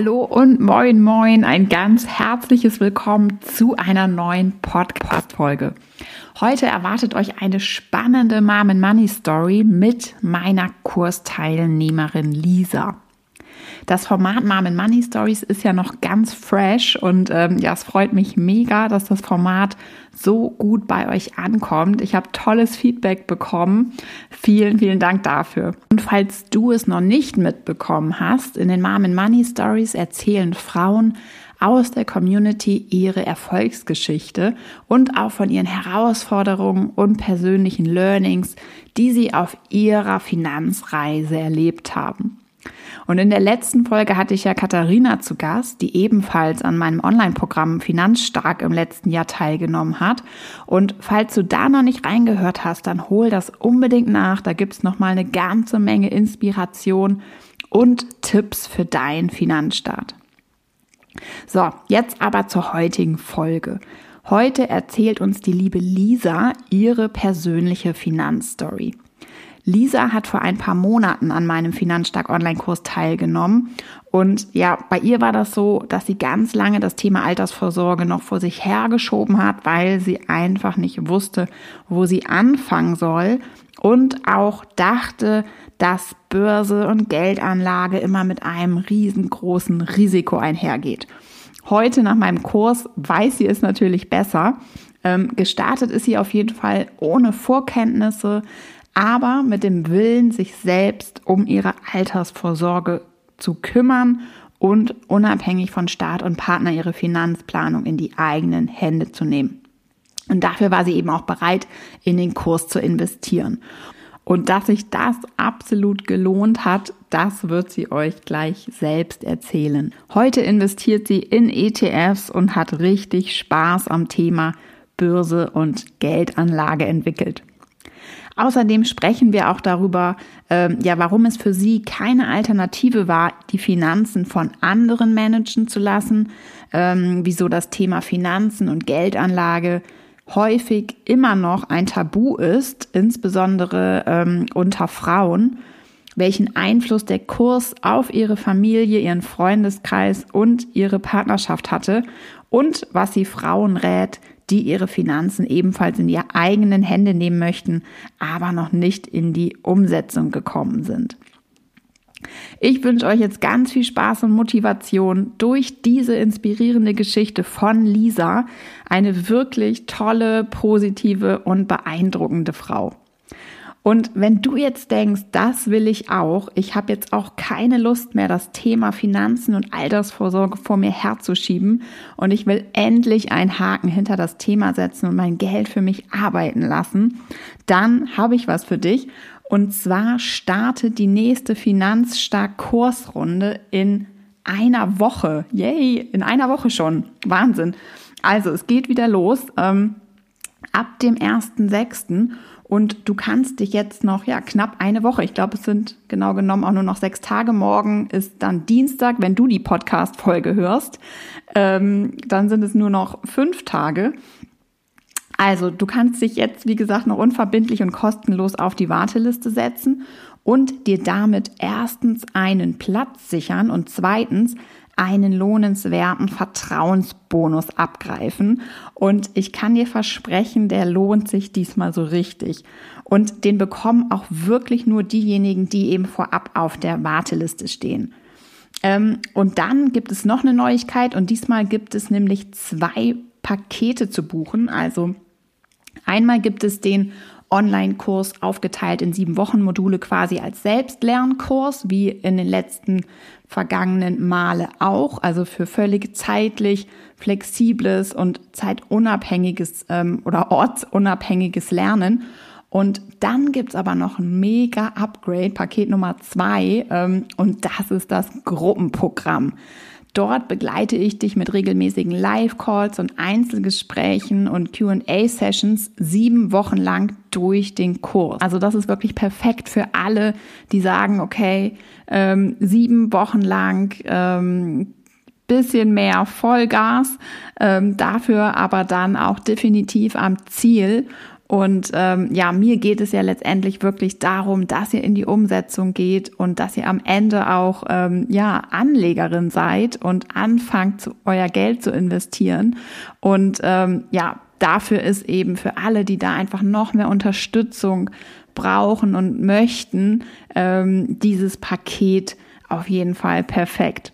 Hallo und moin moin, ein ganz herzliches Willkommen zu einer neuen Podcast-Folge. Heute erwartet euch eine spannende Mom and Money Story mit meiner Kursteilnehmerin Lisa. Das Format Mom and Money Stories ist ja noch ganz fresh und ähm, ja, es freut mich mega, dass das Format so gut bei euch ankommt. Ich habe tolles Feedback bekommen. Vielen, vielen Dank dafür. Und falls du es noch nicht mitbekommen hast, in den Mom and Money Stories erzählen Frauen aus der Community ihre Erfolgsgeschichte und auch von ihren Herausforderungen und persönlichen Learnings, die sie auf ihrer Finanzreise erlebt haben. Und in der letzten Folge hatte ich ja Katharina zu Gast, die ebenfalls an meinem Online-Programm Finanzstark im letzten Jahr teilgenommen hat. Und falls du da noch nicht reingehört hast, dann hol das unbedingt nach. Da gibt's noch mal eine ganze Menge Inspiration und Tipps für deinen Finanzstart. So, jetzt aber zur heutigen Folge. Heute erzählt uns die liebe Lisa ihre persönliche Finanzstory. Lisa hat vor ein paar Monaten an meinem Finanzstark Online-Kurs teilgenommen. Und ja, bei ihr war das so, dass sie ganz lange das Thema Altersvorsorge noch vor sich hergeschoben hat, weil sie einfach nicht wusste, wo sie anfangen soll und auch dachte, dass Börse und Geldanlage immer mit einem riesengroßen Risiko einhergeht. Heute nach meinem Kurs weiß sie es natürlich besser. Ähm, gestartet ist sie auf jeden Fall ohne Vorkenntnisse, aber mit dem Willen, sich selbst um ihre Altersvorsorge zu kümmern und unabhängig von Staat und Partner ihre Finanzplanung in die eigenen Hände zu nehmen. Und dafür war sie eben auch bereit, in den Kurs zu investieren. Und dass sich das absolut gelohnt hat, das wird sie euch gleich selbst erzählen. Heute investiert sie in ETFs und hat richtig Spaß am Thema Börse und Geldanlage entwickelt. Außerdem sprechen wir auch darüber, ähm, ja, warum es für sie keine Alternative war, die Finanzen von anderen managen zu lassen, ähm, wieso das Thema Finanzen und Geldanlage häufig immer noch ein Tabu ist, insbesondere ähm, unter Frauen, welchen Einfluss der Kurs auf ihre Familie, ihren Freundeskreis und ihre Partnerschaft hatte und was sie Frauen rät, die ihre Finanzen ebenfalls in ihre eigenen Hände nehmen möchten, aber noch nicht in die Umsetzung gekommen sind. Ich wünsche euch jetzt ganz viel Spaß und Motivation durch diese inspirierende Geschichte von Lisa, eine wirklich tolle, positive und beeindruckende Frau. Und wenn du jetzt denkst, das will ich auch, ich habe jetzt auch keine Lust mehr, das Thema Finanzen und Altersvorsorge vor mir herzuschieben und ich will endlich einen Haken hinter das Thema setzen und mein Geld für mich arbeiten lassen, dann habe ich was für dich. Und zwar startet die nächste Finanzstark-Kursrunde in einer Woche. Yay, in einer Woche schon. Wahnsinn. Also, es geht wieder los. Ähm, ab dem 1.6. Und du kannst dich jetzt noch, ja, knapp eine Woche, ich glaube, es sind genau genommen auch nur noch sechs Tage. Morgen ist dann Dienstag, wenn du die Podcast-Folge hörst. Ähm, dann sind es nur noch fünf Tage. Also, du kannst dich jetzt, wie gesagt, noch unverbindlich und kostenlos auf die Warteliste setzen und dir damit erstens einen Platz sichern und zweitens einen lohnenswerten Vertrauensbonus abgreifen. Und ich kann dir versprechen, der lohnt sich diesmal so richtig. Und den bekommen auch wirklich nur diejenigen, die eben vorab auf der Warteliste stehen. Ähm, und dann gibt es noch eine Neuigkeit und diesmal gibt es nämlich zwei Pakete zu buchen. Also einmal gibt es den Online-Kurs aufgeteilt in sieben Wochen Module quasi als Selbstlernkurs, wie in den letzten vergangenen Male auch, also für völlig zeitlich flexibles und zeitunabhängiges ähm, oder ortsunabhängiges Lernen. Und dann gibt's aber noch ein mega Upgrade, Paket Nummer zwei, ähm, und das ist das Gruppenprogramm. Dort begleite ich dich mit regelmäßigen Live-Calls und Einzelgesprächen und QA-Sessions sieben Wochen lang durch den Kurs. Also das ist wirklich perfekt für alle, die sagen, okay, ähm, sieben Wochen lang ähm, bisschen mehr Vollgas, ähm, dafür aber dann auch definitiv am Ziel Und ähm, ja, mir geht es ja letztendlich wirklich darum, dass ihr in die Umsetzung geht und dass ihr am Ende auch ähm, ja Anlegerin seid und anfangt, euer Geld zu investieren. Und ähm, ja, dafür ist eben für alle, die da einfach noch mehr Unterstützung brauchen und möchten, ähm, dieses Paket auf jeden Fall perfekt.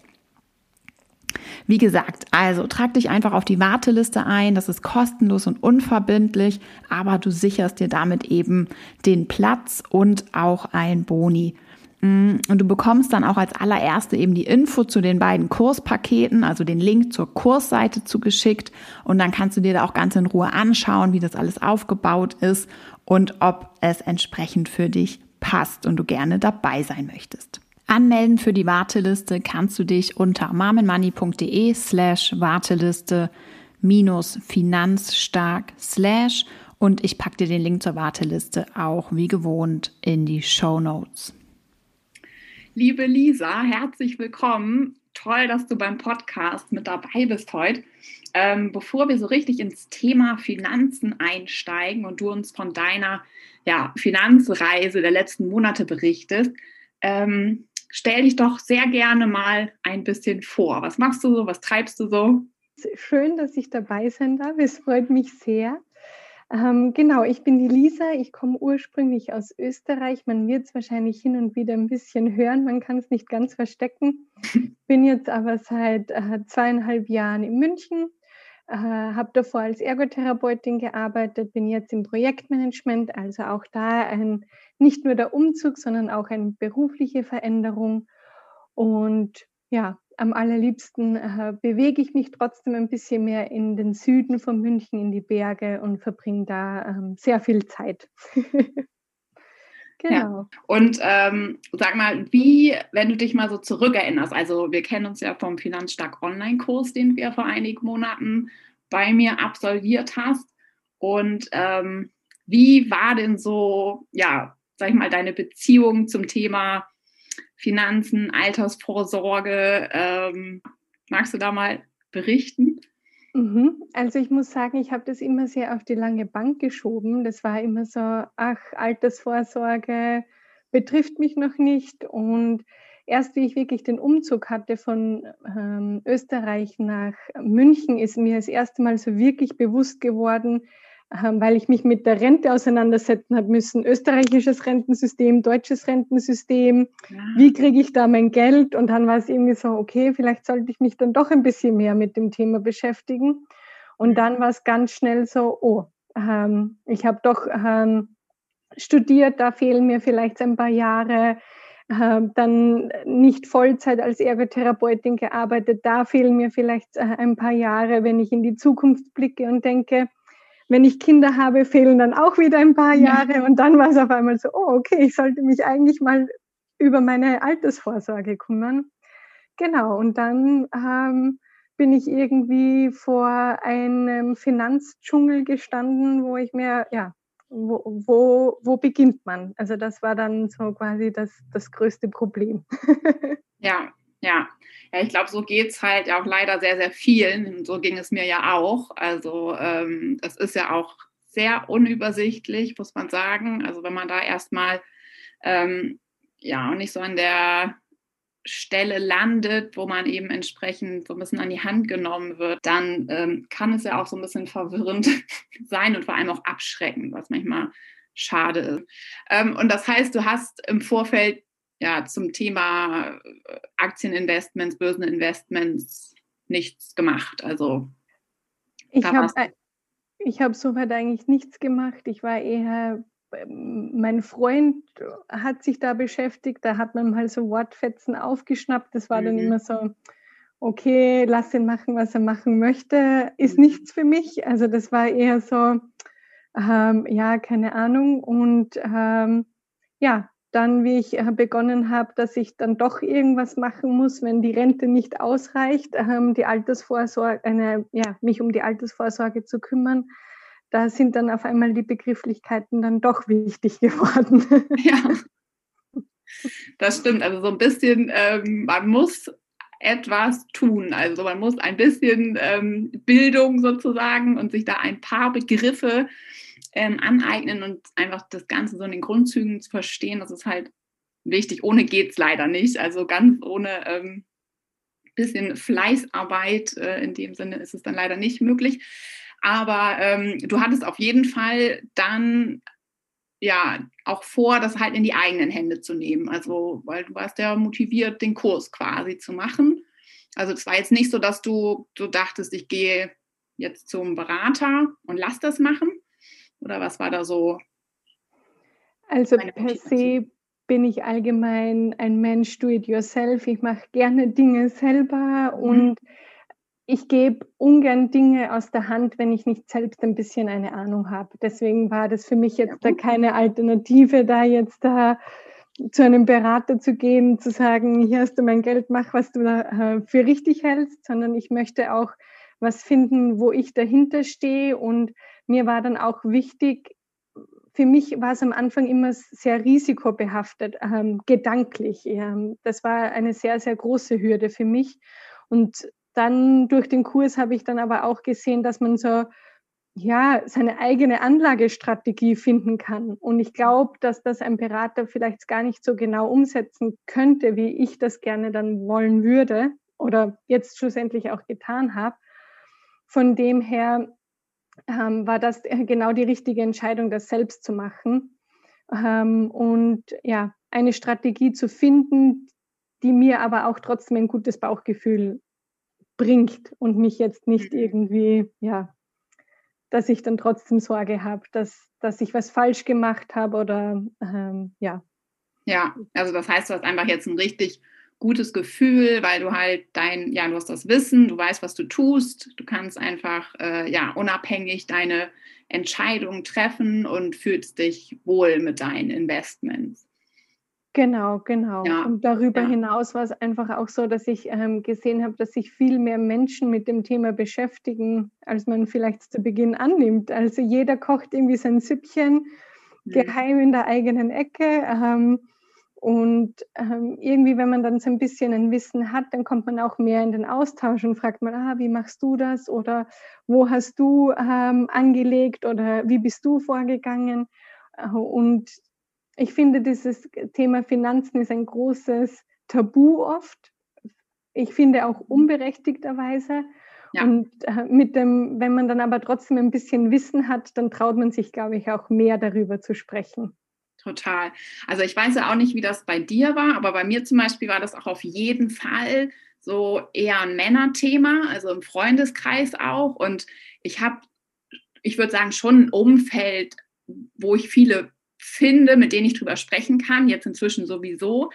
Wie gesagt, also trag dich einfach auf die Warteliste ein. Das ist kostenlos und unverbindlich, aber du sicherst dir damit eben den Platz und auch ein Boni. Mm, und du bekommst dann auch als allererste eben die Info zu den beiden Kurspaketen, also den Link zur Kursseite zugeschickt. Und dann kannst du dir da auch ganz in Ruhe anschauen, wie das alles aufgebaut ist und ob es entsprechend für dich passt und du gerne dabei sein möchtest. Anmelden für die Warteliste kannst du dich unter marmenmoney.de slash Warteliste minus finanzstark slash und ich packe dir den Link zur Warteliste auch wie gewohnt in die Show Notes. Liebe Lisa, herzlich willkommen. Toll, dass du beim Podcast mit dabei bist heute. Ähm, bevor wir so richtig ins Thema Finanzen einsteigen und du uns von deiner ja, Finanzreise der letzten Monate berichtest, ähm, stell dich doch sehr gerne mal ein bisschen vor. Was machst du so? Was treibst du so? Schön, dass ich dabei sein darf. Es freut mich sehr. Ähm, genau, ich bin die Lisa. Ich komme ursprünglich aus Österreich. Man wird es wahrscheinlich hin und wieder ein bisschen hören. Man kann es nicht ganz verstecken. Bin jetzt aber seit äh, zweieinhalb Jahren in München. Äh, habe davor als Ergotherapeutin gearbeitet, bin jetzt im Projektmanagement, also auch da ein nicht nur der Umzug, sondern auch eine berufliche Veränderung. Und ja, am allerliebsten äh, bewege ich mich trotzdem ein bisschen mehr in den Süden von München, in die Berge und verbringe da ähm, sehr viel Zeit. genau. Ja. Und ähm, sag mal, wie, wenn du dich mal so zurückerinnerst, also wir kennen uns ja vom Finanzstark Online-Kurs, den wir vor einigen Monaten bei mir absolviert hast. Und ähm, wie war denn so, ja, sag ich mal, deine Beziehung zum Thema Finanzen, Altersvorsorge? Ähm, magst du da mal berichten? Mhm. Also ich muss sagen, ich habe das immer sehr auf die lange Bank geschoben. Das war immer so, ach, Altersvorsorge betrifft mich noch nicht. Und erst wie ich wirklich den Umzug hatte von ähm, Österreich nach München, ist mir das erste Mal so wirklich bewusst geworden, weil ich mich mit der Rente auseinandersetzen habe müssen. Österreichisches Rentensystem, deutsches Rentensystem. Ja. Wie kriege ich da mein Geld? Und dann war es irgendwie so, okay, vielleicht sollte ich mich dann doch ein bisschen mehr mit dem Thema beschäftigen. Und dann war es ganz schnell so, oh, ähm, ich habe doch ähm, studiert, da fehlen mir vielleicht ein paar Jahre. Äh, dann nicht Vollzeit als Ergotherapeutin gearbeitet, da fehlen mir vielleicht äh, ein paar Jahre, wenn ich in die Zukunft blicke und denke, wenn ich Kinder habe, fehlen dann auch wieder ein paar Jahre. Ja. Und dann war es auf einmal so, oh, okay, ich sollte mich eigentlich mal über meine Altersvorsorge kümmern. Genau, und dann ähm, bin ich irgendwie vor einem Finanzdschungel gestanden, wo ich mir, ja, wo, wo, wo beginnt man? Also das war dann so quasi das, das größte Problem. ja, ja. Ja, ich glaube, so geht es halt auch leider sehr, sehr vielen. Und so ging es mir ja auch. Also ähm, es ist ja auch sehr unübersichtlich, muss man sagen. Also wenn man da erstmal ähm, ja nicht so an der Stelle landet, wo man eben entsprechend so ein bisschen an die Hand genommen wird, dann ähm, kann es ja auch so ein bisschen verwirrend sein und vor allem auch abschreckend, was manchmal schade ist. Ähm, und das heißt, du hast im Vorfeld ja, zum Thema äh, Aktieninvestments, Börseninvestments nichts gemacht. Also ich habe ich habe soweit eigentlich nichts gemacht. Ich war eher, ähm, mein Freund hat sich da beschäftigt, da hat man mal so Wortfetzen aufgeschnappt. Das war mhm. dann immer so, okay, lass ihn machen, was er machen möchte, ist mhm. nichts für mich. Also das war eher so, ähm, ja, keine Ahnung. Und ähm, ja, dann, wie ich äh, begonnen habe, dass ich dann doch irgendwas machen muss, wenn die Rente nicht ausreicht, ähm, die Altersvorsorge, eine, ja, mich um die Altersvorsorge zu kümmern. Da sind dann auf einmal die Begrifflichkeiten dann doch wichtig geworden. Ja, das stimmt. Also so ein bisschen, ähm, man muss etwas tun. Also man muss ein bisschen ähm, Bildung sozusagen und sich da ein paar Begriffe ähm, aneignen und einfach das Ganze so in den Grundzügen zu verstehen. Das ist halt wichtig. Ohne geht es leider nicht. Also ganz ohne ähm, bisschen Fleißarbeit äh, in dem Sinne ist es dann leider nicht möglich. Aber ähm, du hattest auf jeden Fall dann ja auch vor, das halt in die eigenen Hände zu nehmen. Also, weil du warst ja motiviert, den Kurs quasi zu machen. Also es war jetzt nicht so, dass du, du dachtest, ich gehe jetzt zum Berater und lass das machen? Oder was war da so? Also per se bin ich allgemein ein Mensch, do it yourself. Ich mache gerne Dinge selber mhm. und ich gebe ungern Dinge aus der Hand, wenn ich nicht selbst ein bisschen eine Ahnung habe. Deswegen war das für mich jetzt da keine Alternative, da jetzt da zu einem Berater zu gehen, zu sagen, hier hast du mein Geld, mach, was du da äh, für richtig hältst, sondern ich möchte auch was finden, wo ich dahinter stehe. Und mir war dann auch wichtig, für mich war es am Anfang immer sehr risikobehaftet, ähm, gedanklich. Ähm, das war eine sehr, sehr große Hürde für mich. Und dann durch den Kurs habe ich dann aber auch gesehen, dass man so ja, seine eigene Anlagestrategie finden kann. Und ich glaube, dass das ein Berater vielleicht gar nicht so genau umsetzen könnte, wie ich das gerne dann wollen würde oder jetzt schlussendlich auch getan habe. Von dem her ähm, war das genau die richtige Entscheidung, das selbst zu machen. Ähm, und ja, eine Strategie zu finden, die mir aber auch trotzdem ein gutes Bauchgefühl bringt und mich jetzt nicht mhm. irgendwie, ja, dass ich dann trotzdem Sorge habe, dass, dass ich was falsch gemacht habe oder ähm, ja. Ja, also das heißt, du hast einfach jetzt ein richtig gutes Gefühl, weil du halt dein, ja, du hast das Wissen, du weißt, was du tust, du kannst einfach äh, ja unabhängig deine Entscheidungen treffen und fühlst dich wohl mit deinen Investments. Genau, genau. Ja. Und darüber ja. hinaus war es einfach auch so, dass ich ähm, gesehen habe, dass sich viel mehr Menschen mit dem Thema beschäftigen, als man vielleicht zu Beginn annimmt. Also jeder kocht irgendwie sein Süppchen mhm. geheim in der eigenen Ecke. Ähm, und ähm, irgendwie, wenn man dann so ein bisschen ein Wissen hat, dann kommt man auch mehr in den Austausch und fragt mal, ah, wie machst du das? Oder wo hast du ähm, angelegt? Oder wie bist du vorgegangen? Äh, und ich finde, dieses Thema Finanzen ist ein großes Tabu oft. Ich finde auch unberechtigterweise. Ja. Und äh, mit dem, wenn man dann aber trotzdem ein bisschen Wissen hat, dann traut man sich, glaube ich, auch mehr darüber zu sprechen. Total. Also ich weiß ja auch nicht, wie das bei dir war, aber bei mir zum Beispiel war das auch auf jeden Fall so eher ein Männerthema, also im Freundeskreis auch. Und ich habe, ich würde sagen, schon ein Umfeld, wo ich viele finde, mit denen ich drüber sprechen kann, jetzt inzwischen sowieso.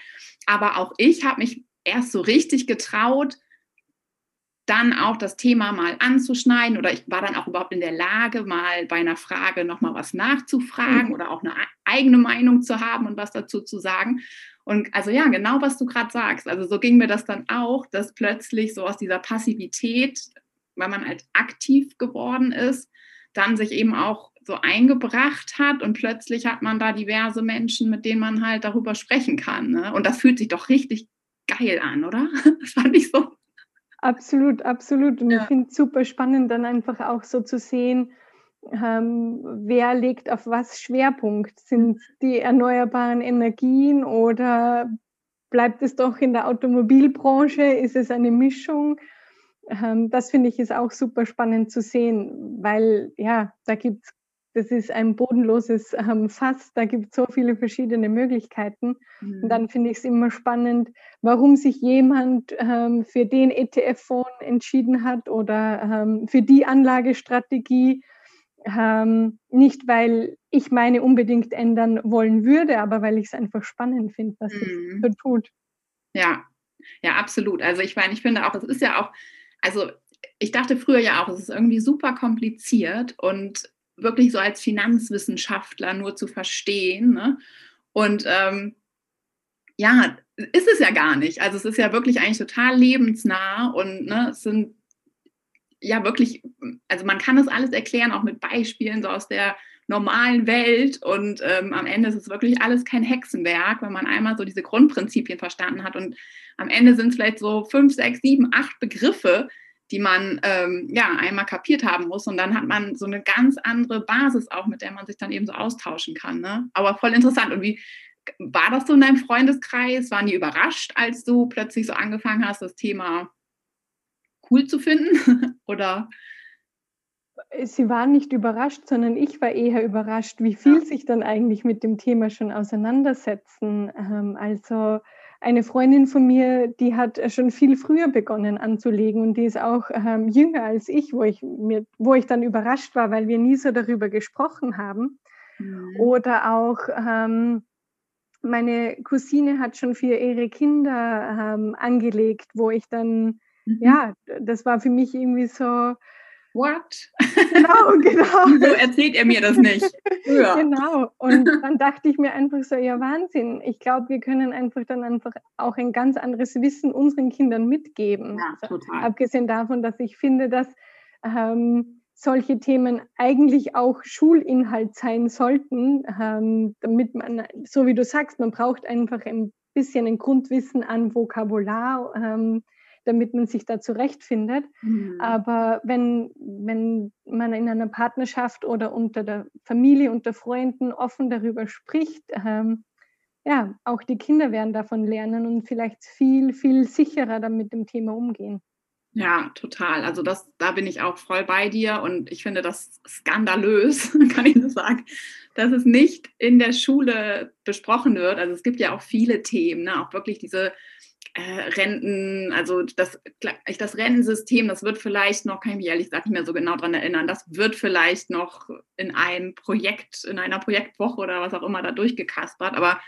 Aber auch ich habe mich erst so richtig getraut, dann auch das Thema mal anzuschneiden oder ich war dann auch überhaupt in der Lage, mal bei einer Frage nochmal was nachzufragen mhm. oder auch eine eigene Meinung zu haben und was dazu zu sagen. Und also ja, genau was du gerade sagst. Also so ging mir das dann auch, dass plötzlich so aus dieser Passivität, weil man halt aktiv geworden ist, dann sich eben auch so eingebracht hat und plötzlich hat man da diverse Menschen, mit denen man halt darüber sprechen kann. Ne? Und das fühlt sich doch richtig geil an, oder? Das fand ich so. Absolut, absolut. Und ja. ich finde es super spannend, dann einfach auch so zu sehen, ähm, wer legt auf was Schwerpunkt? Sind die erneuerbaren Energien oder bleibt es doch in der Automobilbranche? Ist es eine Mischung? Ähm, das finde ich ist auch super spannend zu sehen, weil ja, da gibt es das ist ein bodenloses ähm, Fass, da gibt es so viele verschiedene Möglichkeiten. Mhm. Und dann finde ich es immer spannend, warum sich jemand ähm, für den ETF-Fonds entschieden hat oder ähm, für die Anlagestrategie. Ähm, nicht, weil ich meine unbedingt ändern wollen würde, aber weil ich es einfach spannend finde, was mhm. es so tut. Ja, ja, absolut. Also ich meine, ich finde auch, es ist ja auch, also ich dachte früher ja auch, es ist irgendwie super kompliziert und wirklich so als Finanzwissenschaftler nur zu verstehen. Ne? Und ähm, ja, ist es ja gar nicht. Also es ist ja wirklich eigentlich total lebensnah und ne, es sind ja wirklich, also man kann das alles erklären, auch mit Beispielen so aus der normalen Welt und ähm, am Ende ist es wirklich alles kein Hexenwerk, wenn man einmal so diese Grundprinzipien verstanden hat und am Ende sind es vielleicht so fünf, sechs, sieben, acht Begriffe, die man ähm, ja einmal kapiert haben muss. Und dann hat man so eine ganz andere Basis auch, mit der man sich dann eben so austauschen kann. Ne? Aber voll interessant. Und wie war das so in deinem Freundeskreis? Waren die überrascht, als du plötzlich so angefangen hast, das Thema cool zu finden? Oder? Sie waren nicht überrascht, sondern ich war eher überrascht, wie viel ja. sich dann eigentlich mit dem Thema schon auseinandersetzen. Ähm, also eine Freundin von mir, die hat schon viel früher begonnen anzulegen und die ist auch ähm, jünger als ich, wo ich mir, wo ich dann überrascht war, weil wir nie so darüber gesprochen haben. Mhm. Oder auch ähm, meine Cousine hat schon für ihre Kinder ähm, angelegt, wo ich dann, mhm. ja, das war für mich irgendwie so, what? Genau, genau. Wieso erzählt er mir das nicht? Ja. Genau. Und dann dachte ich mir einfach so, ja Wahnsinn. Ich glaube, wir können einfach dann einfach auch ein ganz anderes Wissen unseren Kindern mitgeben. Ja, total. Also, abgesehen davon, dass ich finde, dass ähm, solche Themen eigentlich auch Schulinhalt sein sollten, ähm, damit man, so wie du sagst, man braucht einfach ein bisschen ein Grundwissen an Vokabular, ähm, damit man sich da zurechtfindet. Mhm. Aber wenn, wenn man in einer Partnerschaft oder unter der Familie, unter Freunden offen darüber spricht, ähm, ja, auch die Kinder werden davon lernen und vielleicht viel, viel sicherer dann mit dem Thema umgehen. Ja, total. Also das, da bin ich auch voll bei dir und ich finde das skandalös, kann ich nur sagen, dass es nicht in der Schule besprochen wird. Also es gibt ja auch viele Themen, ne? auch wirklich diese äh, Renten, also das, das Rentensystem, das wird vielleicht noch, kann ich mich ehrlich gesagt nicht mehr so genau daran erinnern, das wird vielleicht noch in einem Projekt, in einer Projektwoche oder was auch immer da durchgekaspert, aber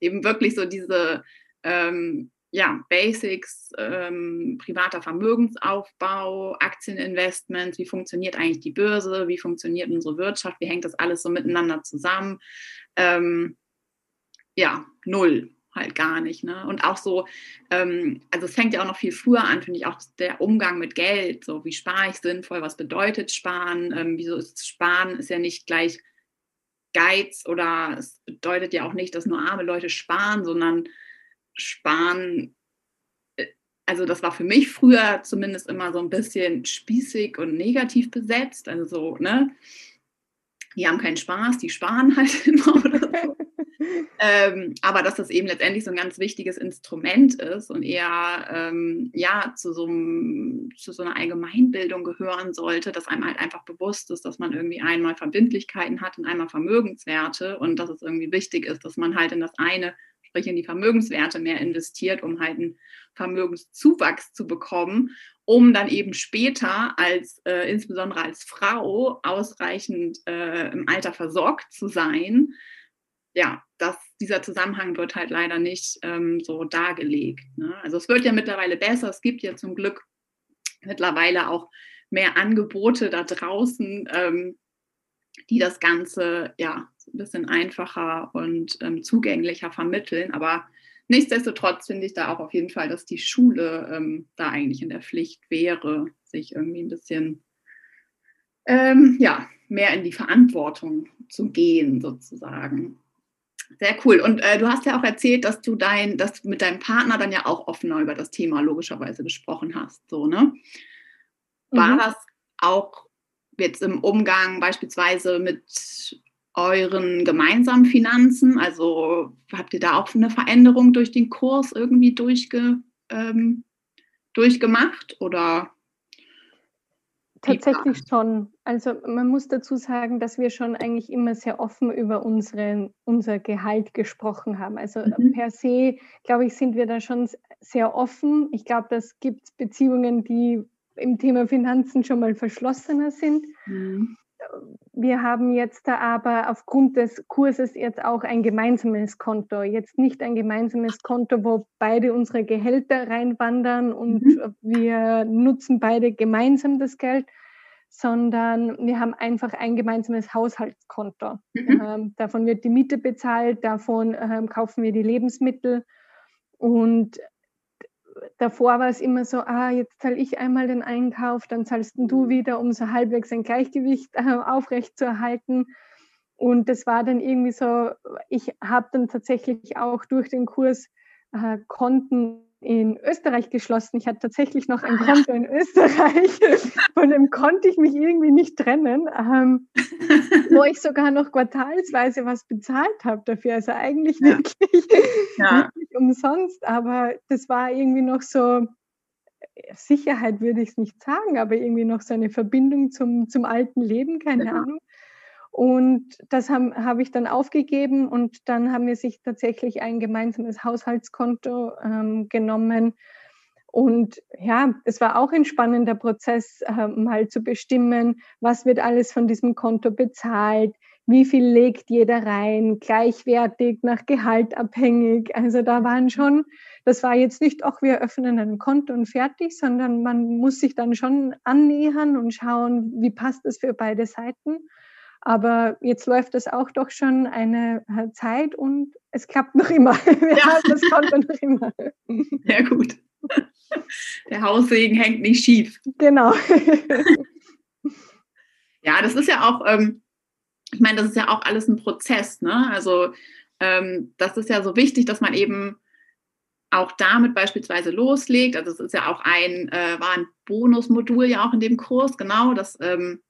eben wirklich so diese ähm, ja, Basics, ähm, privater Vermögensaufbau, Aktieninvestments, wie funktioniert eigentlich die Börse, wie funktioniert unsere Wirtschaft, wie hängt das alles so miteinander zusammen. Ähm, ja, null halt gar nicht. Ne? Und auch so, ähm, also es fängt ja auch noch viel früher an, finde ich, auch der Umgang mit Geld. So, wie spare ich sinnvoll? Was bedeutet Sparen? Ähm, wieso ist Sparen ist ja nicht gleich Geiz oder es bedeutet ja auch nicht, dass nur arme Leute sparen, sondern Sparen, äh, also das war für mich früher zumindest immer so ein bisschen spießig und negativ besetzt. Also so, ne? Die haben keinen Spaß, die sparen halt immer oder so ähm, aber dass das eben letztendlich so ein ganz wichtiges Instrument ist und eher ähm, ja zu so, einem, zu so einer Allgemeinbildung gehören sollte, dass einem halt einfach bewusst ist, dass man irgendwie einmal Verbindlichkeiten hat und einmal Vermögenswerte und dass es irgendwie wichtig ist, dass man halt in das eine, sprich in die Vermögenswerte mehr investiert, um halt einen Vermögenszuwachs zu bekommen um dann eben später als äh, insbesondere als Frau ausreichend äh, im Alter versorgt zu sein, ja, das, dieser Zusammenhang wird halt leider nicht ähm, so dargelegt. Ne? Also es wird ja mittlerweile besser. Es gibt ja zum Glück mittlerweile auch mehr Angebote da draußen, ähm, die das Ganze ja ein bisschen einfacher und ähm, zugänglicher vermitteln. Aber nichtsdestotrotz finde ich da auch auf jeden Fall, dass die Schule ähm, da eigentlich in der Pflicht wäre, sich irgendwie ein bisschen ähm, ja, mehr in die Verantwortung zu gehen, sozusagen. Sehr cool. Und äh, du hast ja auch erzählt, dass du dein, dass du mit deinem Partner dann ja auch offener über das Thema logischerweise gesprochen hast. So, ne? War mhm. das auch jetzt im Umgang beispielsweise mit euren gemeinsamen Finanzen? Also habt ihr da auch eine Veränderung durch den Kurs irgendwie durchge, ähm, durchgemacht? Oder Tatsächlich schon. Also man muss dazu sagen, dass wir schon eigentlich immer sehr offen über unseren, unser Gehalt gesprochen haben. Also mhm. per se, glaube ich, sind wir da schon sehr offen. Ich glaube, das gibt Beziehungen, die im Thema Finanzen schon mal verschlossener sind. Mhm. Wir haben jetzt aber aufgrund des Kurses jetzt auch ein gemeinsames Konto. Jetzt nicht ein gemeinsames Konto, wo beide unsere Gehälter reinwandern und mhm. wir nutzen beide gemeinsam das Geld, sondern wir haben einfach ein gemeinsames Haushaltskonto. Mhm. Ähm, davon wird die Miete bezahlt, davon ähm, kaufen wir die Lebensmittel und davor war es immer so, ah, jetzt zahle ich einmal den Einkauf, dann zahlst du mhm. wieder, um so halbwegs ein Gleichgewicht äh, aufrechtzuerhalten. Und das war dann irgendwie so, ich habe dann tatsächlich auch durch den Kurs äh, Konten in Österreich geschlossen. Ich hatte tatsächlich noch ein ah, Konto in Österreich. Von dem konnte ich mich irgendwie nicht trennen, ähm, wo ich sogar noch quartalsweise was bezahlt habe dafür. Also eigentlich ja. wirklich, ja. wirklich umsonst, aber das war irgendwie noch so, Sicherheit würde ich es nicht sagen, aber irgendwie noch so eine Verbindung zum, zum alten Leben, keine ja. Ahnung. Und das habe hab ich dann aufgegeben und dann haben wir sich tatsächlich ein gemeinsames Haushaltskonto ähm, genommen. Und ja, es war auch ein spannender Prozess, äh, mal zu bestimmen, was wird alles von diesem Konto bezahlt, wie viel legt jeder rein, gleichwertig, nach Gehalt abhängig. Also da waren schon, das war jetzt nicht, auch wir öffnen ein Konto und fertig, sondern man muss sich dann schon annähern und schauen, wie passt das für beide Seiten. Aber jetzt läuft das auch doch schon eine äh, Zeit und es klappt noch immer. Ja. das Konto noch immer. Sehr gut. Der Haussegen hängt nicht schief. Genau. Ja, das ist ja auch, ähm, ich meine, das ist ja auch alles ein Prozess. Ne? Also ähm, das ist ja so wichtig, dass man eben auch damit beispielsweise loslegt. Also es ist ja auch ein, äh, war ein Bonusmodul ja auch in dem Kurs, genau, dass ähm,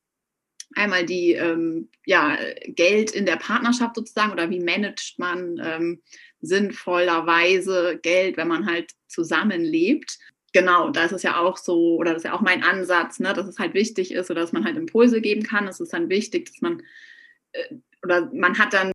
einmal die ähm, ja, Geld in der Partnerschaft sozusagen oder wie managt man ähm, sinnvollerweise Geld, wenn man halt zusammenlebt. Genau, da ist es ja auch so, oder das ist ja auch mein Ansatz, ne, dass es halt wichtig ist oder dass man halt Impulse geben kann. Es ist dann wichtig, dass man äh, oder man hat dann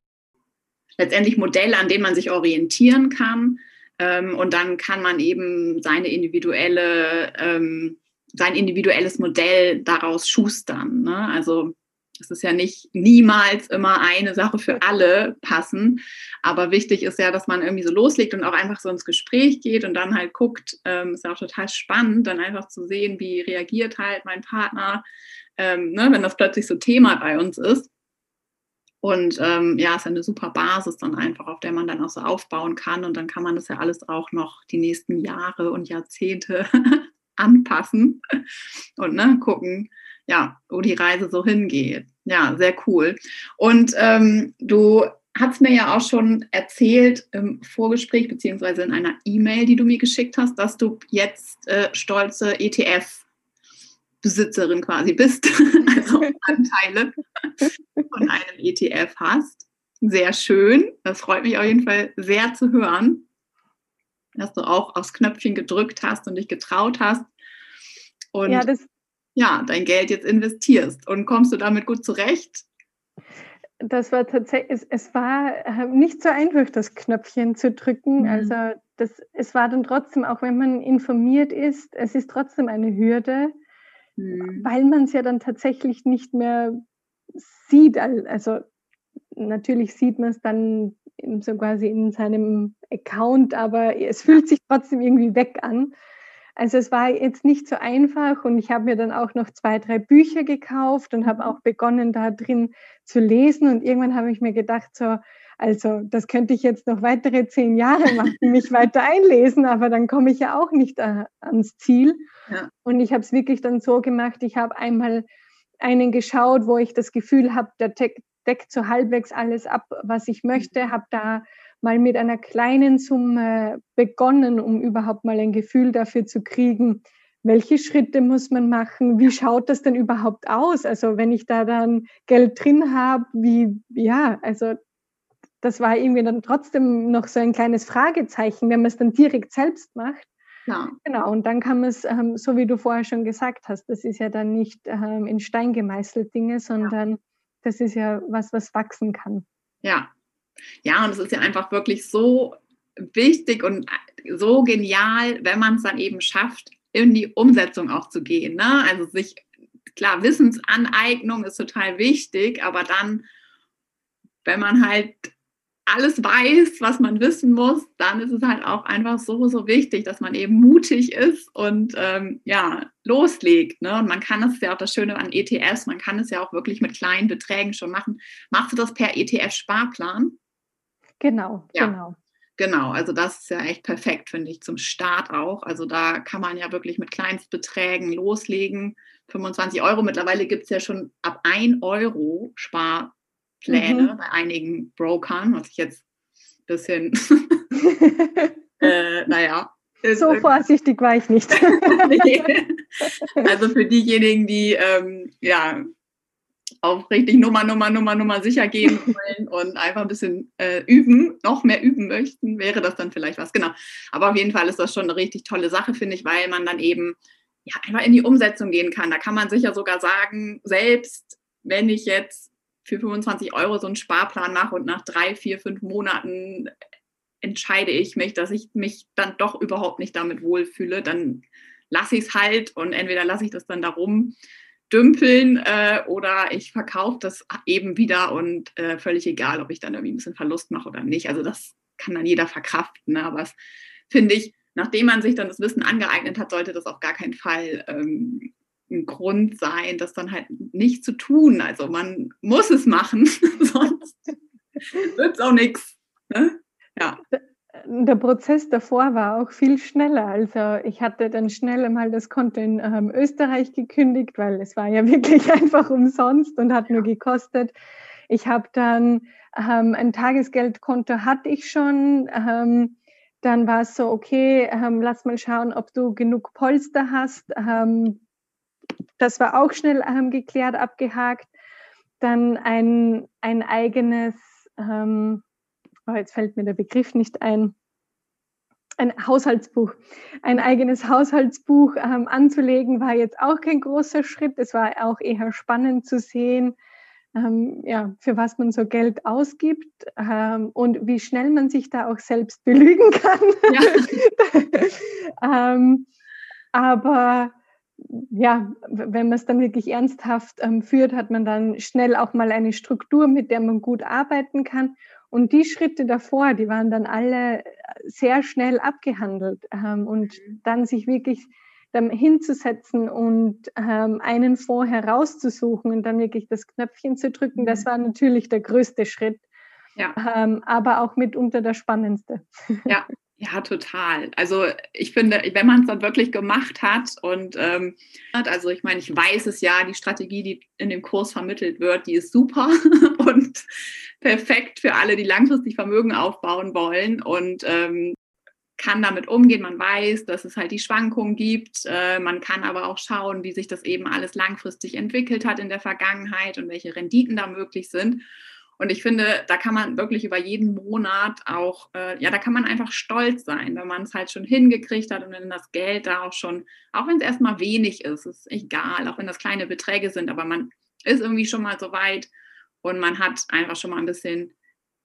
letztendlich Modelle, an denen man sich orientieren kann. Ähm, und dann kann man eben seine individuelle ähm, sein individuelles Modell daraus schustern. Ne? Also es ist ja nicht niemals immer eine Sache für alle passen, aber wichtig ist ja, dass man irgendwie so loslegt und auch einfach so ins Gespräch geht und dann halt guckt, ähm, ist ja auch total spannend, dann einfach zu sehen, wie reagiert halt mein Partner, ähm, ne, wenn das plötzlich so Thema bei uns ist. Und ähm, ja, ist eine super Basis dann einfach, auf der man dann auch so aufbauen kann. Und dann kann man das ja alles auch noch die nächsten Jahre und Jahrzehnte anpassen und ne, gucken, ja, wo die Reise so hingeht. Ja, sehr cool. Und ähm, du hast mir ja auch schon erzählt im Vorgespräch beziehungsweise in einer E-Mail, die du mir geschickt hast, dass du jetzt äh, stolze ETF-Besitzerin quasi bist, also Anteile von einem ETF hast. Sehr schön. Das freut mich auf jeden Fall sehr zu hören dass du auch aufs Knöpfchen gedrückt hast und dich getraut hast und ja, ja, dein Geld jetzt investierst. Und kommst du damit gut zurecht? Das war tatsächlich, es, es war äh, nicht so einfach, das Knöpfchen zu drücken. Mhm. Also das, es war dann trotzdem, auch wenn man informiert ist, es ist trotzdem eine Hürde, mhm. weil man es ja dann tatsächlich nicht mehr sieht. Also natürlich sieht man es dann so quasi in seinem Account, aber es fühlt sich trotzdem irgendwie weg an. Also es war jetzt nicht so einfach und ich habe mir dann auch noch zwei, drei Bücher gekauft und habe auch begonnen, da drin zu lesen. Und irgendwann habe ich mir gedacht, so, also das könnte ich jetzt noch weitere zehn Jahre machen, mich weiter einlesen, aber dann komme ich ja auch nicht äh, ans Ziel. Ja. Und ich habe es wirklich dann so gemacht, ich habe einmal einen geschaut, wo ich das Gefühl habe, der deckt so halbwegs alles ab, was ich möchte, mhm. habe da mal mit einer kleinen Summe begonnen, um überhaupt mal ein Gefühl dafür zu kriegen, welche Schritte muss man machen, wie schaut das denn überhaupt aus? Also wenn ich da dann Geld drin habe, wie, ja, also das war irgendwie dann trotzdem noch so ein kleines Fragezeichen, wenn man es dann direkt selbst macht. Ja. Genau, und dann kann man es, ähm, so wie du vorher schon gesagt hast, das ist ja dann nicht ähm, in Stein gemeißelt Dinge, sondern ja. Das ist ja was, was wachsen kann. Ja, ja, und es ist ja einfach wirklich so wichtig und so genial, wenn man es dann eben schafft, in die Umsetzung auch zu gehen. Ne? Also sich, klar, Wissensaneignung ist total wichtig, aber dann, wenn man halt alles weiß, was man wissen muss, dann ist es halt auch einfach so, so wichtig, dass man eben mutig ist und ähm, ja, loslegt. Ne? Und man kann es ja auch das Schöne an ETFs, man kann es ja auch wirklich mit kleinen Beträgen schon machen. Machst du das per ETF-Sparplan? Genau, ja. genau. Genau, also das ist ja echt perfekt, finde ich, zum Start auch. Also da kann man ja wirklich mit Kleinstbeträgen loslegen. 25 Euro, mittlerweile gibt es ja schon ab 1 Euro Sparpläne mhm. bei einigen Brokern, was ich jetzt ein bisschen, äh, naja, so vorsichtig war ich nicht. also für diejenigen, die ähm, ja auf richtig Nummer, Nummer, Nummer, Nummer sicher gehen wollen und einfach ein bisschen äh, üben, noch mehr üben möchten, wäre das dann vielleicht was. Genau. Aber auf jeden Fall ist das schon eine richtig tolle Sache, finde ich, weil man dann eben ja, einfach in die Umsetzung gehen kann. Da kann man sicher sogar sagen, selbst wenn ich jetzt für 25 Euro so einen Sparplan mache und nach drei, vier, fünf Monaten entscheide ich mich, dass ich mich dann doch überhaupt nicht damit wohlfühle, dann lasse ich es halt und entweder lasse ich das dann darum dümpeln äh, oder ich verkaufe das eben wieder und äh, völlig egal, ob ich dann irgendwie ein bisschen Verlust mache oder nicht. Also das kann dann jeder verkraften. Ne? Aber es finde ich, nachdem man sich dann das Wissen angeeignet hat, sollte das auf gar keinen Fall ähm, ein Grund sein, das dann halt nicht zu tun. Also man muss es machen, sonst wird es auch nichts. Ne? Ja der Prozess davor war auch viel schneller. Also ich hatte dann schnell einmal das Konto in ähm, Österreich gekündigt, weil es war ja wirklich einfach umsonst und hat nur gekostet. Ich habe dann ähm, ein Tagesgeldkonto hatte ich schon. Ähm, dann war es so, okay, ähm, lass mal schauen, ob du genug Polster hast. Ähm, das war auch schnell ähm, geklärt, abgehakt. Dann ein, ein eigenes ähm, oh, jetzt fällt mir der Begriff nicht ein, ein Haushaltsbuch. Ein eigenes Haushaltsbuch ähm, anzulegen war jetzt auch kein großer Schritt. Es war auch eher spannend zu sehen, ähm, ja, für was man so Geld ausgibt ähm, und wie schnell man sich da auch selbst belügen kann. Ja. ähm, aber ja, wenn man es dann wirklich ernsthaft ähm, führt, hat man dann schnell auch mal eine Struktur, mit der man gut arbeiten kann. Und die Schritte davor, die waren dann alle sehr schnell abgehandelt. Ähm, und mhm. dann sich wirklich dann hinzusetzen und ähm, einen Fonds herauszusuchen und dann wirklich das Knöpfchen zu drücken, das mhm. war natürlich der größte Schritt. Ja. Ähm, aber auch mitunter der spannendste. Ja, ja, total. Also ich finde, wenn man es dann wirklich gemacht hat und ähm, also ich meine, ich weiß es ja, die Strategie, die in dem Kurs vermittelt wird, die ist super und perfekt für alle, die langfristig Vermögen aufbauen wollen und ähm, kann damit umgehen. Man weiß, dass es halt die Schwankungen gibt. Äh, man kann aber auch schauen, wie sich das eben alles langfristig entwickelt hat in der Vergangenheit und welche Renditen da möglich sind. Und ich finde, da kann man wirklich über jeden Monat auch, äh, ja, da kann man einfach stolz sein, wenn man es halt schon hingekriegt hat und wenn das Geld da auch schon, auch wenn es erstmal wenig ist, ist egal, auch wenn das kleine Beträge sind, aber man ist irgendwie schon mal so weit und man hat einfach schon mal ein bisschen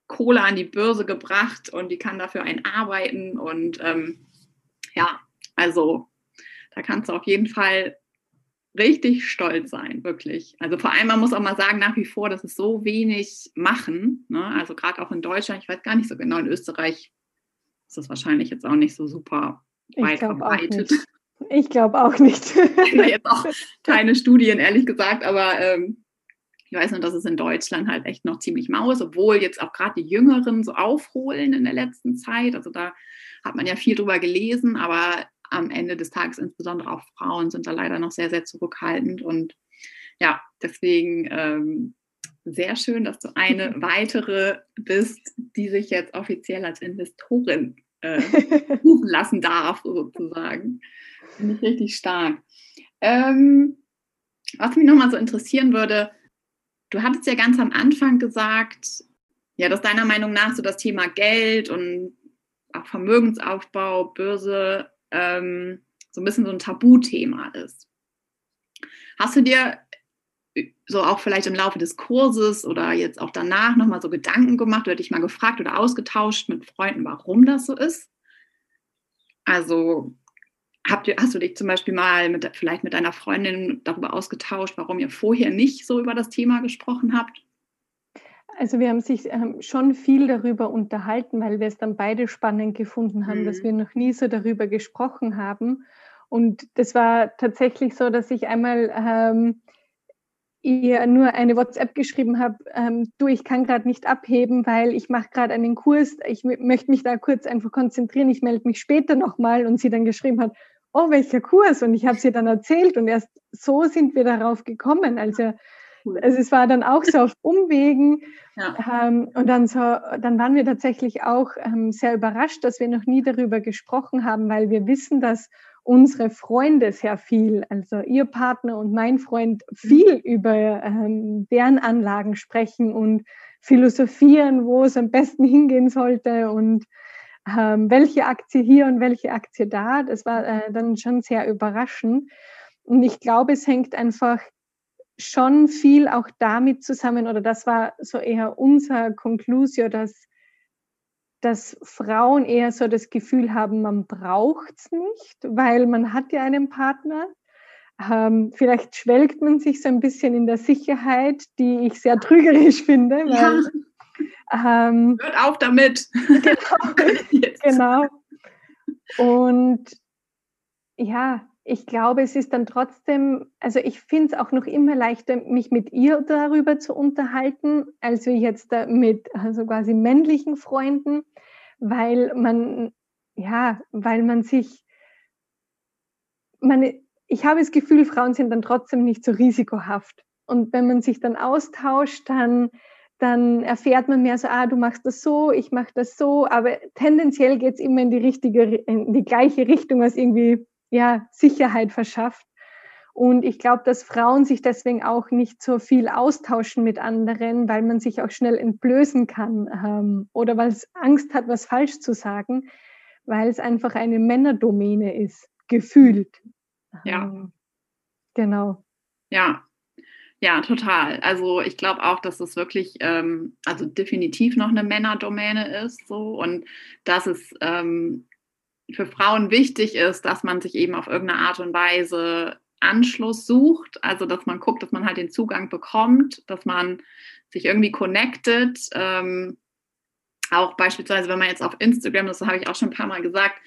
Kohle an die Börse gebracht und die kann dafür einen arbeiten und ähm, ja, also da kannst du auf jeden Fall richtig stolz sein, wirklich. Also vor allem, man muss auch mal sagen, nach wie vor, dass es so wenig machen. Ne? Also gerade auch in Deutschland, ich weiß gar nicht so genau, in Österreich ist das wahrscheinlich jetzt auch nicht so super weit verbreitet. Ich glaube auch nicht. ich habe jetzt auch keine Studien, ehrlich gesagt, aber ähm, ich weiß nur, dass es in Deutschland halt echt noch ziemlich mau ist, obwohl jetzt auch gerade die Jüngeren so aufholen in der letzten Zeit. Also da hat man ja viel drüber gelesen, aber am Ende des Tages, insbesondere auch Frauen, sind da leider noch sehr, sehr zurückhaltend. Und ja, deswegen ähm, sehr schön, dass du eine weitere bist, die sich jetzt offiziell als Investorin äh, rufen lassen darf, sozusagen. Finde ich richtig stark. Ähm, was mich nochmal so interessieren würde, du hattest ja ganz am Anfang gesagt, ja, dass deiner Meinung nach so das Thema Geld und auch Vermögensaufbau, Börse ähm, so ein bisschen so ein Tabuthema ist. Hast du dir äh, so auch vielleicht im Laufe des Kurses oder jetzt auch danach nochmal so Gedanken gemacht oder dich mal gefragt oder ausgetauscht mit Freunden, warum das so ist? Also habt ihr, hast du dich zum Beispiel mal mit, vielleicht mit deiner Freundin darüber ausgetauscht, warum ihr vorher nicht so über das Thema gesprochen habt? Also wir haben sich ähm, schon viel darüber unterhalten, weil wir es dann beide spannend gefunden haben, mhm. dass wir noch nie so darüber gesprochen haben. Und das war tatsächlich so, dass ich einmal ähm, ihr nur eine WhatsApp geschrieben habe, ähm, du, ich kann gerade nicht abheben, weil ich mache gerade einen Kurs, ich möchte mich da kurz einfach konzentrieren, ich melde mich später nochmal und sie dann geschrieben hat, oh, welcher Kurs? Und ich habe sie dann erzählt und erst so sind wir darauf gekommen. Also cool. Also es war dann auch so auf Umwegen. Ja. Ähm, und dann so, dann waren wir tatsächlich auch ähm, sehr überrascht, dass wir noch nie darüber gesprochen haben, weil wir wissen, dass unsere Freunde sehr viel, also ihr Partner und mein Freund, viel über ähm, deren Anlagen sprechen und philosophieren, wo es am besten hingehen sollte und ähm, welche Aktie hier und welche Aktie da. Das war äh, dann schon sehr überraschend. Und ich glaube, es hängt einfach schon viel auch damit zusammen, oder das war so eher unser Conclusio, dass, dass Frauen eher so das Gefühl haben, man braucht es nicht, weil man hat ja einen Partner. Ähm, vielleicht schwelgt man sich so ein bisschen in der Sicherheit, die ich sehr trügerisch finde. Weil, ja. ähm, Hört auf damit. Genau. genau. Und ja, ich glaube, es ist dann trotzdem, also ich finde es auch noch immer leichter, mich mit ihr darüber zu unterhalten, als wie jetzt mit also quasi männlichen Freunden, weil man, ja, weil man sich, man, ich habe das Gefühl, Frauen sind dann trotzdem nicht so risikohaft. Und wenn man sich dann austauscht, dann, dann erfährt man mehr so, ah, du machst das so, ich mache das so, aber tendenziell geht es immer in die richtige, in die gleiche Richtung, was irgendwie ja, Sicherheit verschafft. Und ich glaube, dass Frauen sich deswegen auch nicht so viel austauschen mit anderen, weil man sich auch schnell entblößen kann ähm, oder weil es Angst hat, was falsch zu sagen, weil es einfach eine Männerdomäne ist, gefühlt. Ja. Ähm, genau. Ja, ja, total. Also ich glaube auch, dass es wirklich, ähm, also definitiv noch eine Männerdomäne ist, so und dass es ähm, für Frauen wichtig ist, dass man sich eben auf irgendeine Art und Weise Anschluss sucht, also dass man guckt, dass man halt den Zugang bekommt, dass man sich irgendwie connected. Ähm, auch beispielsweise, wenn man jetzt auf Instagram, das habe ich auch schon ein paar Mal gesagt,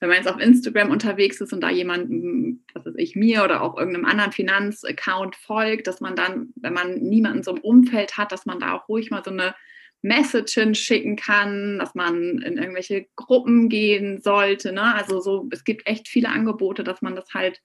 wenn man jetzt auf Instagram unterwegs ist und da jemanden, was weiß ich, mir oder auch irgendeinem anderen Finanzaccount folgt, dass man dann, wenn man niemanden so im Umfeld hat, dass man da auch ruhig mal so eine Messages schicken kann, dass man in irgendwelche Gruppen gehen sollte. Ne? Also so, es gibt echt viele Angebote, dass man das halt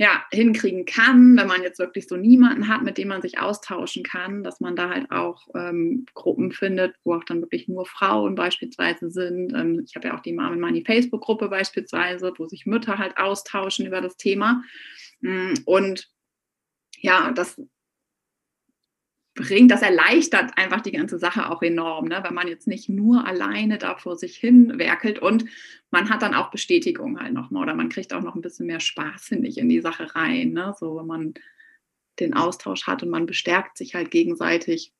ja, hinkriegen kann, wenn man jetzt wirklich so niemanden hat, mit dem man sich austauschen kann, dass man da halt auch ähm, Gruppen findet, wo auch dann wirklich nur Frauen beispielsweise sind. Ähm, ich habe ja auch die Mom Money Facebook-Gruppe beispielsweise, wo sich Mütter halt austauschen über das Thema. Mm, und ja, das bringt, das erleichtert einfach die ganze Sache auch enorm, ne? wenn man jetzt nicht nur alleine da vor sich hin werkelt und man hat dann auch Bestätigung halt nochmal oder man kriegt auch noch ein bisschen mehr Spaß, finde ich, in die Sache rein. Ne? So, wenn man den Austausch hat und man bestärkt sich halt gegenseitig.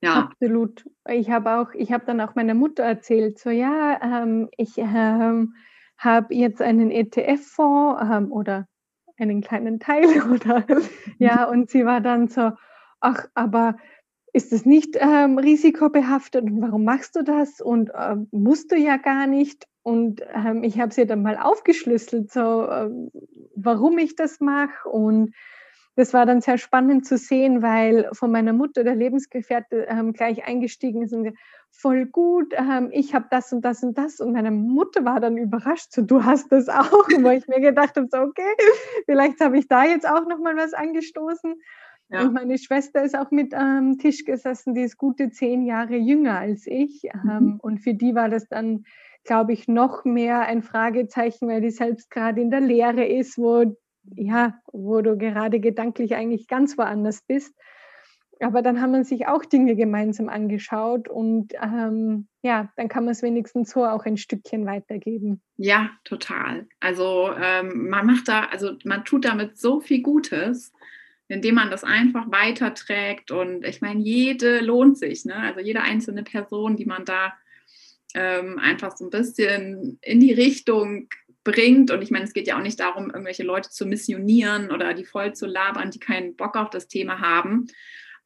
Ja. Absolut. Ich habe auch, ich habe dann auch meiner Mutter erzählt, so ja, ähm, ich ähm, habe jetzt einen ETF-Fonds ähm, oder einen kleinen Teil oder ja, und sie war dann so, ach, aber ist es nicht ähm, risikobehaftet und warum machst du das und äh, musst du ja gar nicht. Und ähm, ich habe sie dann mal aufgeschlüsselt, so äh, warum ich das mache. Und das war dann sehr spannend zu sehen, weil von meiner Mutter der Lebensgefährte ähm, gleich eingestiegen ist und gesagt, voll gut, ähm, ich habe das und das und das. Und meine Mutter war dann überrascht, so du hast das auch, wo ich mir gedacht habe, so okay, vielleicht habe ich da jetzt auch nochmal was angestoßen. Ja. Und meine Schwester ist auch mit am ähm, Tisch gesessen, die ist gute zehn Jahre jünger als ich. Mhm. Ähm, und für die war das dann, glaube ich, noch mehr ein Fragezeichen, weil die selbst gerade in der Lehre ist, wo, ja, wo du gerade gedanklich eigentlich ganz woanders bist. Aber dann haben wir sich auch Dinge gemeinsam angeschaut und ähm, ja, dann kann man es wenigstens so auch ein Stückchen weitergeben. Ja, total. Also ähm, man macht da, also man tut damit so viel Gutes indem man das einfach weiterträgt. Und ich meine, jede lohnt sich, ne? also jede einzelne Person, die man da ähm, einfach so ein bisschen in die Richtung bringt. Und ich meine, es geht ja auch nicht darum, irgendwelche Leute zu missionieren oder die voll zu labern, die keinen Bock auf das Thema haben.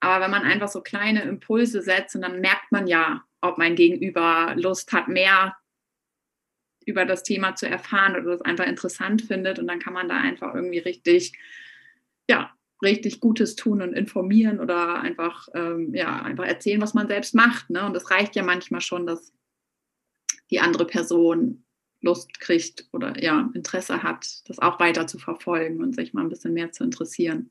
Aber wenn man einfach so kleine Impulse setzt, und dann merkt man ja, ob mein Gegenüber Lust hat, mehr über das Thema zu erfahren oder es einfach interessant findet. Und dann kann man da einfach irgendwie richtig, ja, richtig Gutes tun und informieren oder einfach, ähm, ja, einfach erzählen, was man selbst macht. Ne? Und es reicht ja manchmal schon, dass die andere Person Lust kriegt oder ja, Interesse hat, das auch weiter zu verfolgen und sich mal ein bisschen mehr zu interessieren.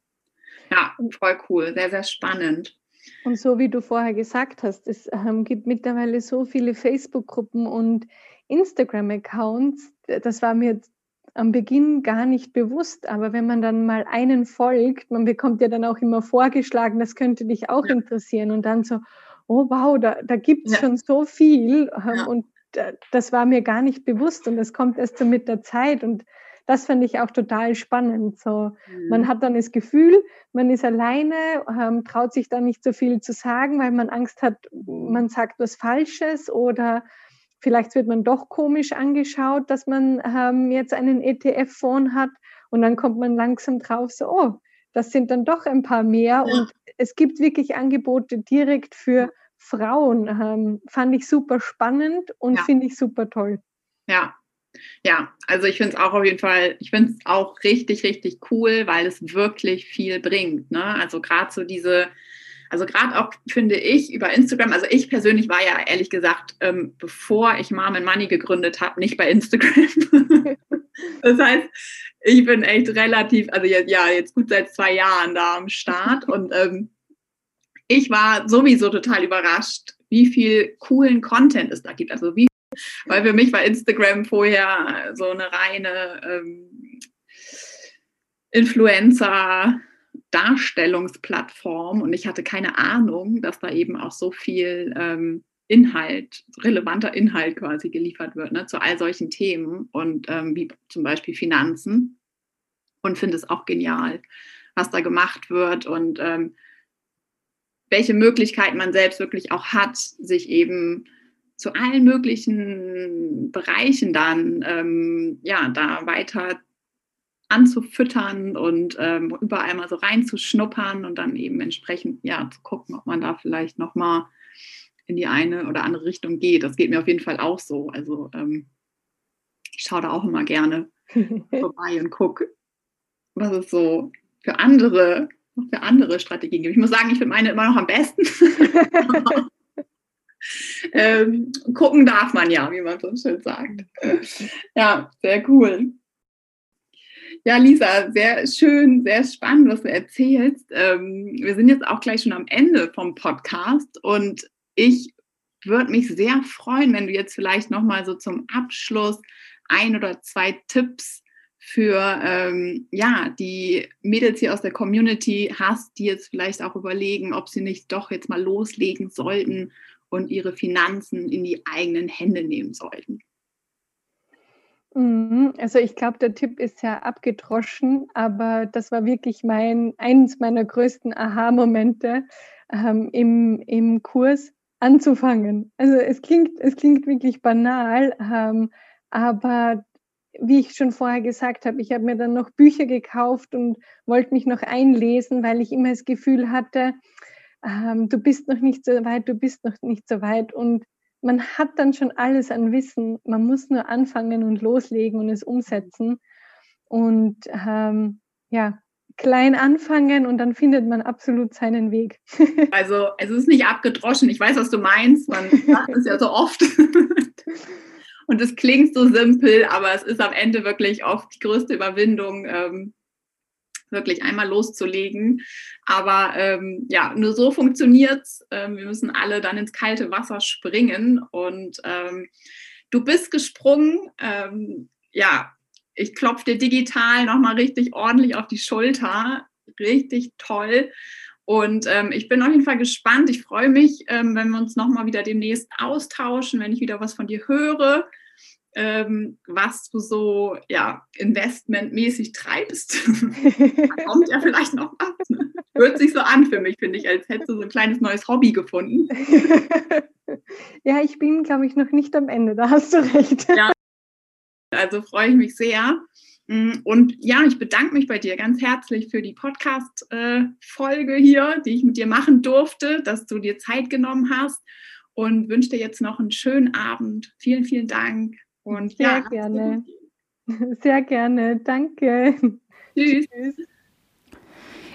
Ja, voll cool, sehr, sehr spannend. Und so wie du vorher gesagt hast, es ähm, gibt mittlerweile so viele Facebook-Gruppen und Instagram-Accounts. Das war mir am Beginn gar nicht bewusst, aber wenn man dann mal einen folgt, man bekommt ja dann auch immer vorgeschlagen, das könnte dich auch ja. interessieren und dann so, oh wow, da, da gibt es ja. schon so viel ähm, ja. und das war mir gar nicht bewusst und das kommt erst so mit der Zeit und das fand ich auch total spannend. So, mhm. man hat dann das Gefühl, man ist alleine, ähm, traut sich da nicht so viel zu sagen, weil man Angst hat, man sagt was Falsches oder vielleicht wird man doch komisch angeschaut, dass man ähm, jetzt einen ETF-Fonds hat und dann kommt man langsam drauf, so, oh, das sind dann doch ein paar mehr ja. und es gibt wirklich Angebote direkt für Frauen. Ähm, fand ich super spannend und ja. finde ich super toll. Ja, ja, also ich finde es auch auf jeden Fall, ich finde es auch richtig, richtig cool, weil es wirklich viel bringt. Ne? Also gerade so diese, also gerade auch finde ich über Instagram, also ich persönlich war ja ehrlich gesagt, ähm, bevor ich Mom and Money gegründet habe, nicht bei Instagram. das heißt, ich bin echt relativ, also jetzt, ja, jetzt gut seit zwei Jahren da am Start und ähm, ich war sowieso total überrascht, wie viel coolen Content es da gibt. Also wie weil für mich war Instagram vorher so eine reine ähm, Influencer-Darstellungsplattform und ich hatte keine Ahnung, dass da eben auch so viel ähm, Inhalt, relevanter Inhalt quasi geliefert wird ne, zu all solchen Themen und ähm, wie zum Beispiel Finanzen und finde es auch genial, was da gemacht wird und ähm, welche Möglichkeiten man selbst wirklich auch hat, sich eben zu allen möglichen Bereichen dann ähm, ja da weiter anzufüttern und ähm, überall mal so reinzuschnuppern und dann eben entsprechend ja zu gucken, ob man da vielleicht noch mal in die eine oder andere Richtung geht. Das geht mir auf jeden Fall auch so. Also ähm, ich schaue da auch immer gerne vorbei und gucke, was es so für andere für andere Strategien gibt. Ich muss sagen, ich finde meine immer noch am besten. ähm, gucken darf man ja, wie man so schön sagt. Ja, sehr cool. Ja, Lisa, sehr schön, sehr spannend, was du erzählst. Ähm, wir sind jetzt auch gleich schon am Ende vom Podcast und ich würde mich sehr freuen, wenn du jetzt vielleicht nochmal so zum Abschluss ein oder zwei Tipps für ähm, ja, die Mädels hier aus der Community hast, die jetzt vielleicht auch überlegen, ob sie nicht doch jetzt mal loslegen sollten und ihre Finanzen in die eigenen Hände nehmen sollten? Mhm, also ich glaube, der Tipp ist ja abgedroschen, aber das war wirklich mein eines meiner größten Aha-Momente ähm, im, im Kurs anzufangen. Also es klingt, es klingt wirklich banal, ähm, aber wie ich schon vorher gesagt habe, ich habe mir dann noch Bücher gekauft und wollte mich noch einlesen, weil ich immer das Gefühl hatte, ähm, du bist noch nicht so weit, du bist noch nicht so weit. Und man hat dann schon alles an Wissen. Man muss nur anfangen und loslegen und es umsetzen. Und ähm, ja, klein anfangen und dann findet man absolut seinen Weg. Also es ist nicht abgedroschen. Ich weiß, was du meinst. Man sagt es ja so oft. Und es klingt so simpel, aber es ist am Ende wirklich oft die größte Überwindung, ähm, wirklich einmal loszulegen. Aber ähm, ja, nur so funktioniert es. Ähm, wir müssen alle dann ins kalte Wasser springen. Und ähm, du bist gesprungen. Ähm, ja, ich klopfe dir digital nochmal richtig ordentlich auf die Schulter. Richtig toll. Und ähm, ich bin auf jeden Fall gespannt. Ich freue mich, ähm, wenn wir uns nochmal wieder demnächst austauschen, wenn ich wieder was von dir höre ähm, was du so ja, investmentmäßig treibst. da kommt ja vielleicht noch was. Ne? Hört sich so an für mich, finde ich, als hättest du so ein kleines neues Hobby gefunden. ja, ich bin, glaube ich, noch nicht am Ende, da hast du recht. ja, also freue ich mich sehr. Mm, und ja, ich bedanke mich bei dir ganz herzlich für die Podcast-Folge hier, die ich mit dir machen durfte, dass du dir Zeit genommen hast und wünsche dir jetzt noch einen schönen Abend. Vielen, vielen Dank. Und Sehr ja, gerne. Sehr gerne. Danke. Tschüss.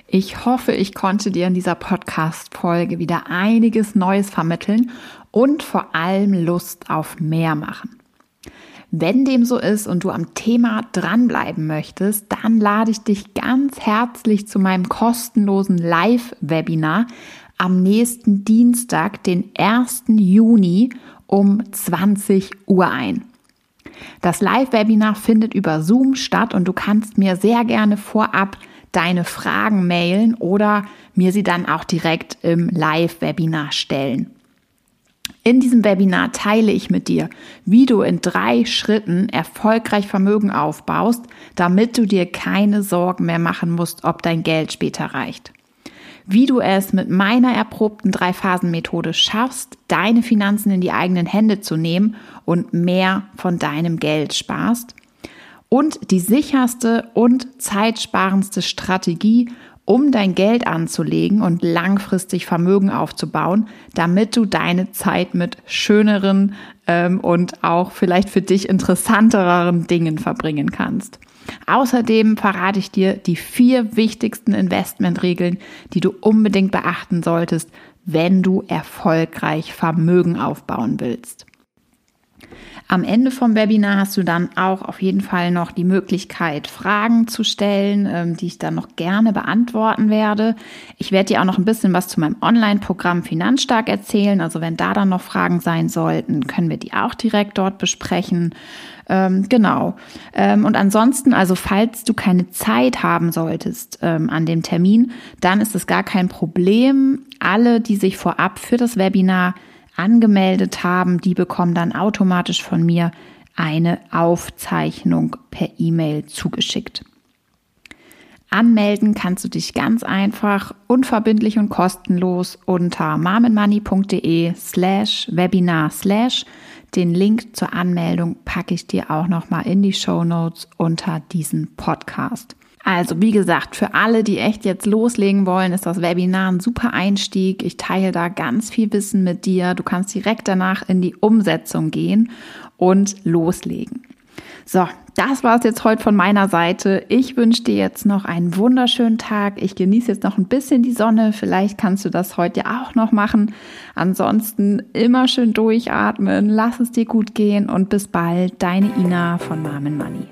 Ich hoffe, ich konnte dir in dieser Podcast-Folge wieder einiges Neues vermitteln und vor allem Lust auf mehr machen. Wenn dem so ist und du am Thema dranbleiben möchtest, dann lade ich dich ganz herzlich zu meinem kostenlosen Live-Webinar am nächsten Dienstag, den 1. Juni um 20 Uhr ein. Das Live-Webinar findet über Zoom statt und du kannst mir sehr gerne vorab deine Fragen mailen oder mir sie dann auch direkt im Live-Webinar stellen. In diesem Webinar teile ich mit dir, wie du in drei Schritten erfolgreich Vermögen aufbaust, damit du dir keine Sorgen mehr machen musst, ob dein Geld später reicht wie du es mit meiner erprobten Drei-Phasen-Methode schaffst, deine Finanzen in die eigenen Hände zu nehmen und mehr von deinem Geld sparst. Und die sicherste und zeitsparendste Strategie, um dein Geld anzulegen und langfristig Vermögen aufzubauen, damit du deine Zeit mit schöneren ähm, und auch vielleicht für dich interessanteren Dingen verbringen kannst. Außerdem verrate ich dir die vier wichtigsten Investmentregeln, die du unbedingt beachten solltest, wenn du erfolgreich Vermögen aufbauen willst. Am Ende vom Webinar hast du dann auch auf jeden Fall noch die Möglichkeit, Fragen zu stellen, ähm, die ich dann noch gerne beantworten werde. Ich werde dir auch noch ein bisschen was zu meinem Online-Programm Finanzstark erzählen. Also wenn da dann noch Fragen sein sollten, können wir die auch direkt dort besprechen. Ähm, genau. Ähm, und ansonsten, also falls du keine Zeit haben solltest ähm, an dem Termin, dann ist es gar kein Problem. Alle, die sich vorab für das Webinar angemeldet haben, die bekommen dann automatisch von mir eine Aufzeichnung per E-Mail zugeschickt. Anmelden kannst du dich ganz einfach, unverbindlich und kostenlos unter marmenmoney.de slash webinar slash. Den Link zur Anmeldung packe ich dir auch nochmal in die Show Notes unter diesem Podcast. Also wie gesagt, für alle, die echt jetzt loslegen wollen, ist das Webinar ein super Einstieg. Ich teile da ganz viel Wissen mit dir. Du kannst direkt danach in die Umsetzung gehen und loslegen. So, das war es jetzt heute von meiner Seite. Ich wünsche dir jetzt noch einen wunderschönen Tag. Ich genieße jetzt noch ein bisschen die Sonne. Vielleicht kannst du das heute auch noch machen. Ansonsten immer schön durchatmen, lass es dir gut gehen und bis bald. Deine Ina von Marmen Money.